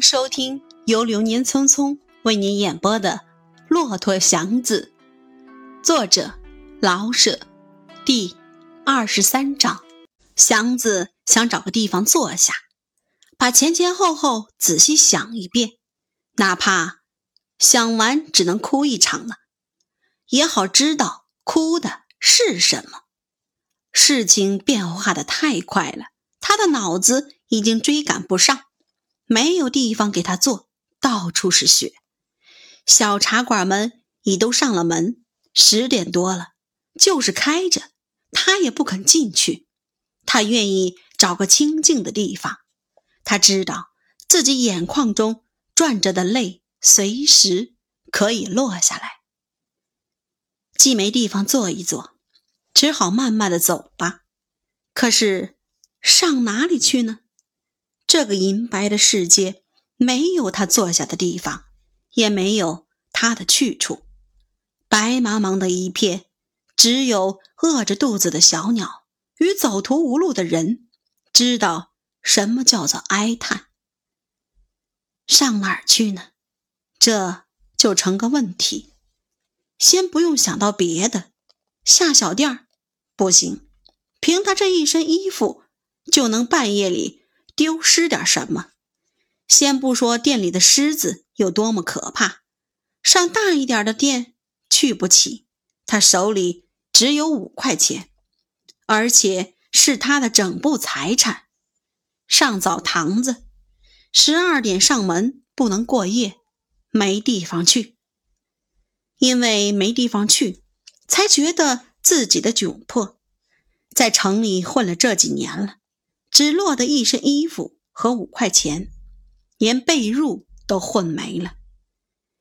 收听由流年匆匆为您演播的《骆驼祥子》，作者老舍，第二十三章。祥子想找个地方坐下，把前前后后仔细想一遍，哪怕想完只能哭一场了，也好知道哭的是什么。事情变化的太快了，他的脑子已经追赶不上。没有地方给他坐，到处是雪。小茶馆们已都上了门，十点多了，就是开着，他也不肯进去。他愿意找个清静的地方。他知道自己眼眶中转着的泪，随时可以落下来。既没地方坐一坐，只好慢慢的走吧。可是上哪里去呢？这个银白的世界没有他坐下的地方，也没有他的去处，白茫茫的一片，只有饿着肚子的小鸟与走投无路的人知道什么叫做哀叹。上哪儿去呢？这就成个问题。先不用想到别的，下小店儿不行，凭他这一身衣服，就能半夜里。丢失点什么？先不说店里的狮子有多么可怕，上大一点的店去不起。他手里只有五块钱，而且是他的整部财产。上澡堂子，十二点上门，不能过夜，没地方去。因为没地方去，才觉得自己的窘迫。在城里混了这几年了。只落得一身衣服和五块钱，连被褥都混没了。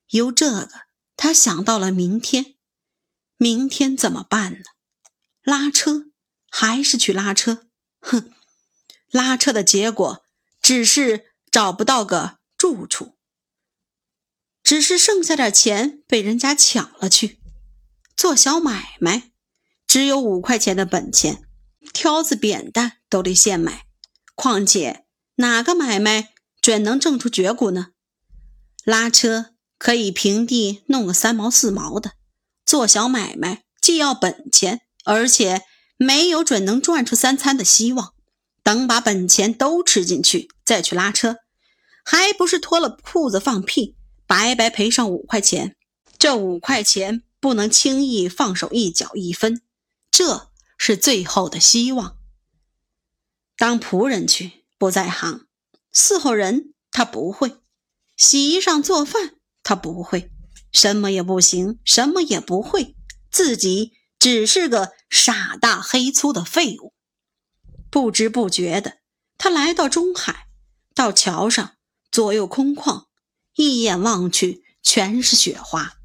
由这个，他想到了明天。明天怎么办呢？拉车还是去拉车？哼，拉车的结果只是找不到个住处，只是剩下点钱被人家抢了去。做小买卖，只有五块钱的本钱。挑子、扁担都得现买，况且哪个买卖准能挣出绝股呢？拉车可以平地弄个三毛四毛的，做小买卖既要本钱，而且没有准能赚出三餐的希望。等把本钱都吃进去，再去拉车，还不是脱了裤子放屁，白白赔上五块钱？这五块钱不能轻易放手一角一分，这。是最后的希望。当仆人去不在行，伺候人他不会，洗衣裳做饭他不会，什么也不行，什么也不会，自己只是个傻大黑粗的废物。不知不觉的，他来到中海，到桥上，左右空旷，一眼望去全是雪花。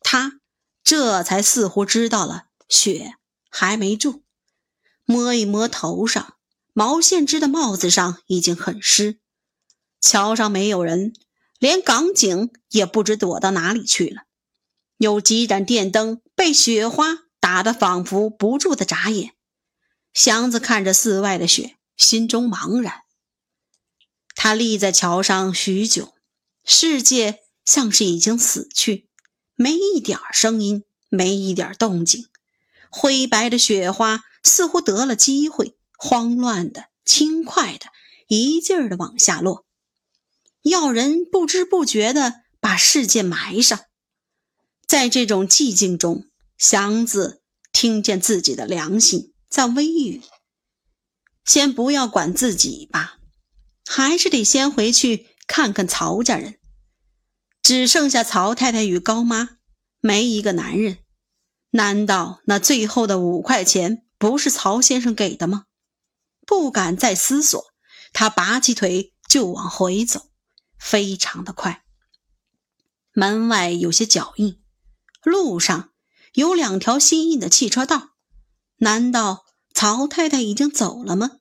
他这才似乎知道了雪。还没住，摸一摸头上毛线织的帽子上已经很湿。桥上没有人，连港警也不知躲到哪里去了。有几盏电灯被雪花打得仿佛不住的眨眼。祥子看着寺外的雪，心中茫然。他立在桥上许久，世界像是已经死去，没一点声音，没一点动静。灰白的雪花似乎得了机会，慌乱的、轻快的，一劲儿的往下落，要人不知不觉的把世界埋上。在这种寂静中，祥子听见自己的良心在微语：“先不要管自己吧，还是得先回去看看曹家人。只剩下曹太太与高妈，没一个男人。”难道那最后的五块钱不是曹先生给的吗？不敢再思索，他拔起腿就往回走，非常的快。门外有些脚印，路上有两条新印的汽车道。难道曹太太已经走了吗？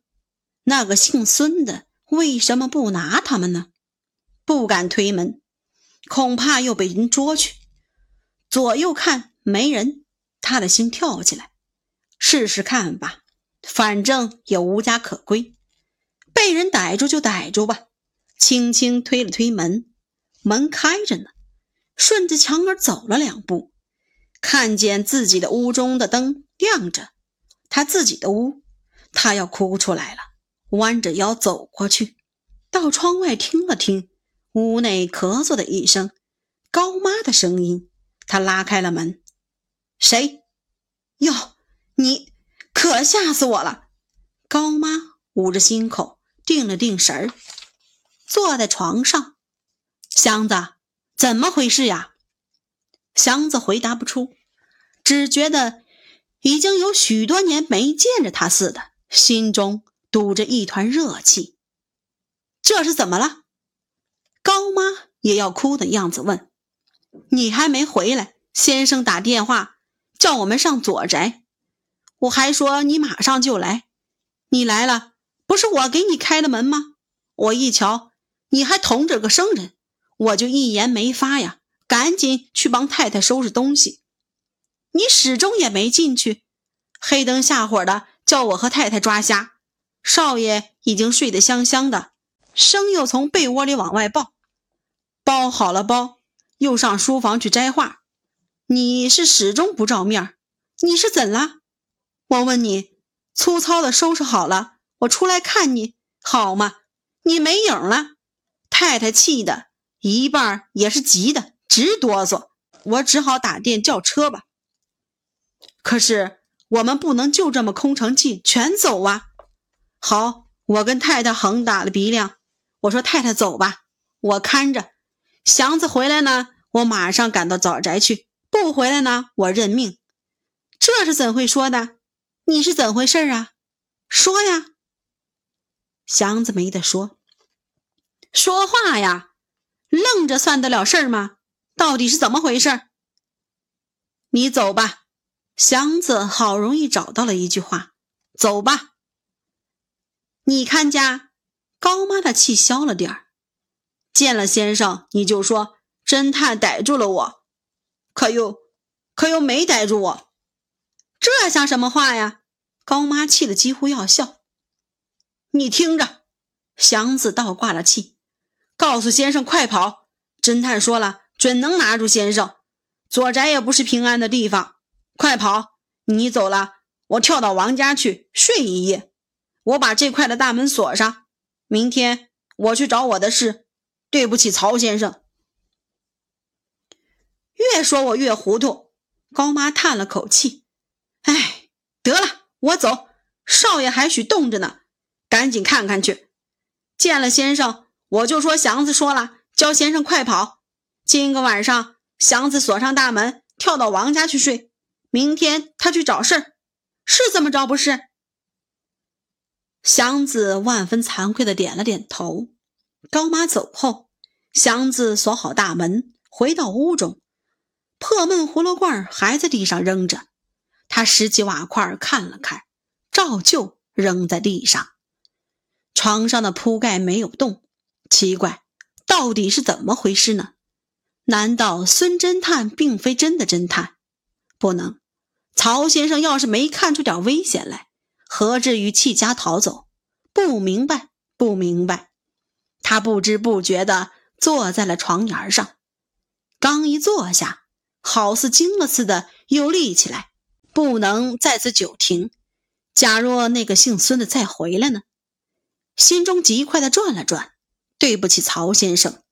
那个姓孙的为什么不拿他们呢？不敢推门，恐怕又被人捉去。左右看，没人。他的心跳起来，试试看吧，反正也无家可归，被人逮住就逮住吧。轻轻推了推门，门开着呢。顺着墙儿走了两步，看见自己的屋中的灯亮着，他自己的屋，他要哭出来了。弯着腰走过去，到窗外听了听，屋内咳嗽的一声，高妈的声音。他拉开了门，谁？哟，吓死我了！高妈捂着心口，定了定神儿，坐在床上。祥子，怎么回事呀？祥子回答不出，只觉得已经有许多年没见着他似的，心中堵着一团热气。这是怎么了？高妈也要哭的样子问。你还没回来，先生打电话叫我们上左宅，我还说你马上就来。你来了，不是我给你开的门吗？我一瞧你还同着个生人，我就一言没发呀，赶紧去帮太太收拾东西。你始终也没进去，黑灯瞎火的叫我和太太抓瞎。少爷已经睡得香香的，生又从被窝里往外抱，包好了包。又上书房去摘画，你是始终不照面你是怎了？我问你，粗糙的收拾好了，我出来看你好吗？你没影了。太太气的一半也是急的，直哆嗦。我只好打电叫车吧。可是我们不能就这么空城计全走啊。好，我跟太太横打了鼻梁，我说太太走吧，我看着。祥子回来呢，我马上赶到枣宅去；不回来呢，我认命。这是怎会说的？你是怎回事啊？说呀！祥子没得说，说话呀！愣着算得了事儿吗？到底是怎么回事？你走吧。祥子好容易找到了一句话：走吧。你看家高妈的气消了点儿。见了先生，你就说侦探逮住了我，可又可又没逮住我，这像什么话呀？高妈气得几乎要笑。你听着，祥子倒挂了气，告诉先生快跑！侦探说了，准能拿住先生。左宅也不是平安的地方，快跑！你走了，我跳到王家去睡一夜，我把这块的大门锁上。明天我去找我的事。对不起，曹先生。越说我越糊涂。高妈叹了口气：“哎，得了，我走。少爷还许冻着呢，赶紧看看去。见了先生，我就说祥子说了，叫先生快跑。今个晚上，祥子锁上大门，跳到王家去睡。明天他去找事儿，是这么着不是？”祥子万分惭愧的点了点头。高妈走后，祥子锁好大门，回到屋中，破闷葫芦罐还在地上扔着。他拾起瓦块看了看，照旧扔在地上。床上的铺盖没有动，奇怪，到底是怎么回事呢？难道孙侦探并非真的侦探？不能，曹先生要是没看出点危险来，何至于弃家逃走？不明白，不明白。他不知不觉地坐在了床沿上，刚一坐下，好似惊了似的，又立起来，不能在此久停。假若那个姓孙的再回来呢？心中极快地转了转。对不起，曹先生。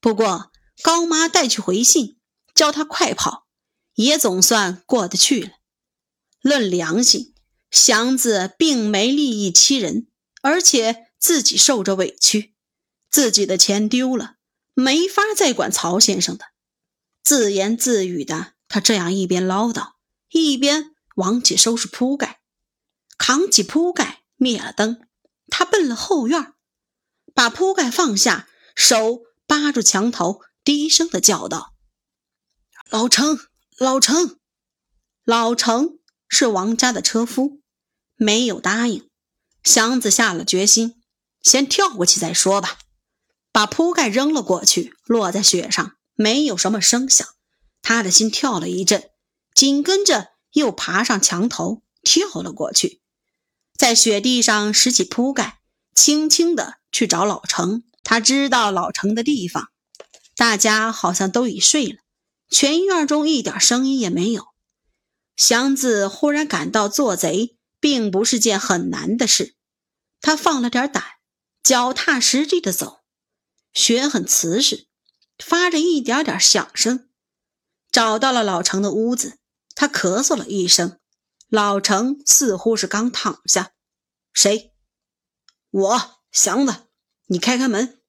不过高妈带去回信，叫他快跑，也总算过得去了。论良心，祥子并没利益欺人，而且自己受着委屈。自己的钱丢了，没法再管曹先生的。自言自语的他，这样一边唠叨，一边往起收拾铺盖，扛起铺盖，灭了灯。他奔了后院，把铺盖放下，手扒住墙头，低声的叫道：“老程，老程，老程是王家的车夫，没有答应。祥子下了决心，先跳过去再说吧。”把铺盖扔了过去，落在雪上，没有什么声响。他的心跳了一阵，紧跟着又爬上墙头，跳了过去，在雪地上拾起铺盖，轻轻地去找老程。他知道老程的地方，大家好像都已睡了，全院中一点声音也没有。祥子忽然感到做贼并不是件很难的事，他放了点胆，脚踏实地的走，雪很瓷实，发着一点点响声，找到了老程的屋子。他咳嗽了一声，老程似乎是刚躺下。谁？我祥子，你开开门。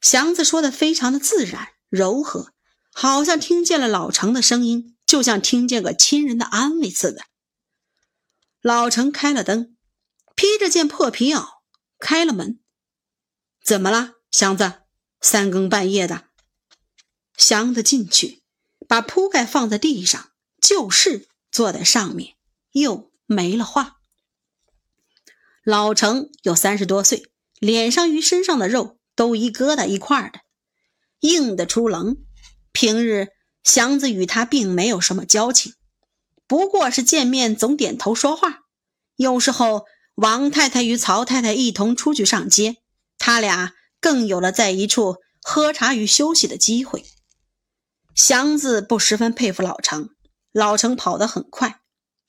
祥子说的非常的自然柔和，好像听见了老程的声音。就像听见个亲人的安慰似的。老程开了灯，披着件破皮袄，开了门。怎么了，祥子？三更半夜的。祥子进去，把铺盖放在地上，就是坐在上面，又没了话。老程有三十多岁，脸上与身上的肉都一疙瘩一块的，硬得出棱。平日。祥子与他并没有什么交情，不过是见面总点头说话。有时候王太太与曹太太一同出去上街，他俩更有了在一处喝茶与休息的机会。祥子不十分佩服老程，老程跑得很快，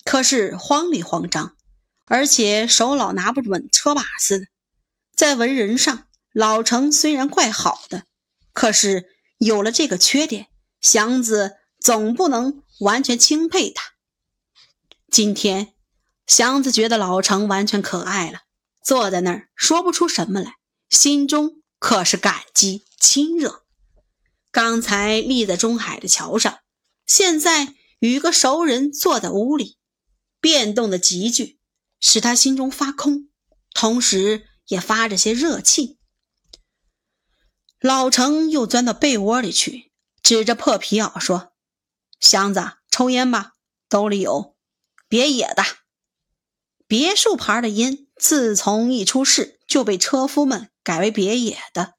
可是慌里慌张，而且手老拿不稳车把似的。在文人上，老程虽然怪好的，可是有了这个缺点。祥子总不能完全钦佩他。今天，祥子觉得老程完全可爱了，坐在那儿说不出什么来，心中可是感激亲热。刚才立在中海的桥上，现在与个熟人坐在屋里，变动的急剧，使他心中发空，同时也发着些热气。老程又钻到被窝里去。指着破皮袄说：“祥子，抽烟吧，兜里有，别野的。别墅牌的烟，自从一出世就被车夫们改为别野的。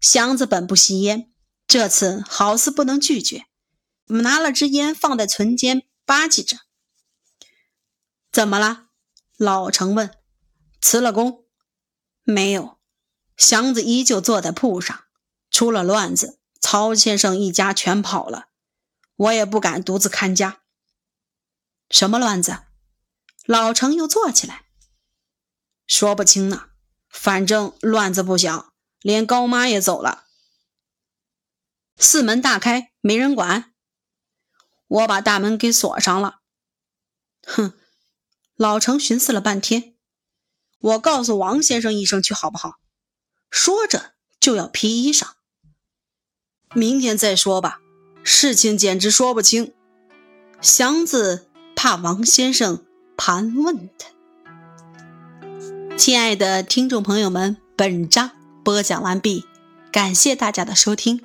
祥子本不吸烟，这次好似不能拒绝，我们拿了支烟放在唇间吧唧着。怎么了？老程问。辞了工？没有。祥子依旧坐在铺上，出了乱子。”曹先生一家全跑了，我也不敢独自看家。什么乱子？老程又坐起来，说不清呢。反正乱子不小，连高妈也走了。四门大开，没人管。我把大门给锁上了。哼！老程寻思了半天，我告诉王先生一声去好不好？说着就要披衣裳。明天再说吧，事情简直说不清。祥子怕王先生盘问他。亲爱的听众朋友们，本章播讲完毕，感谢大家的收听。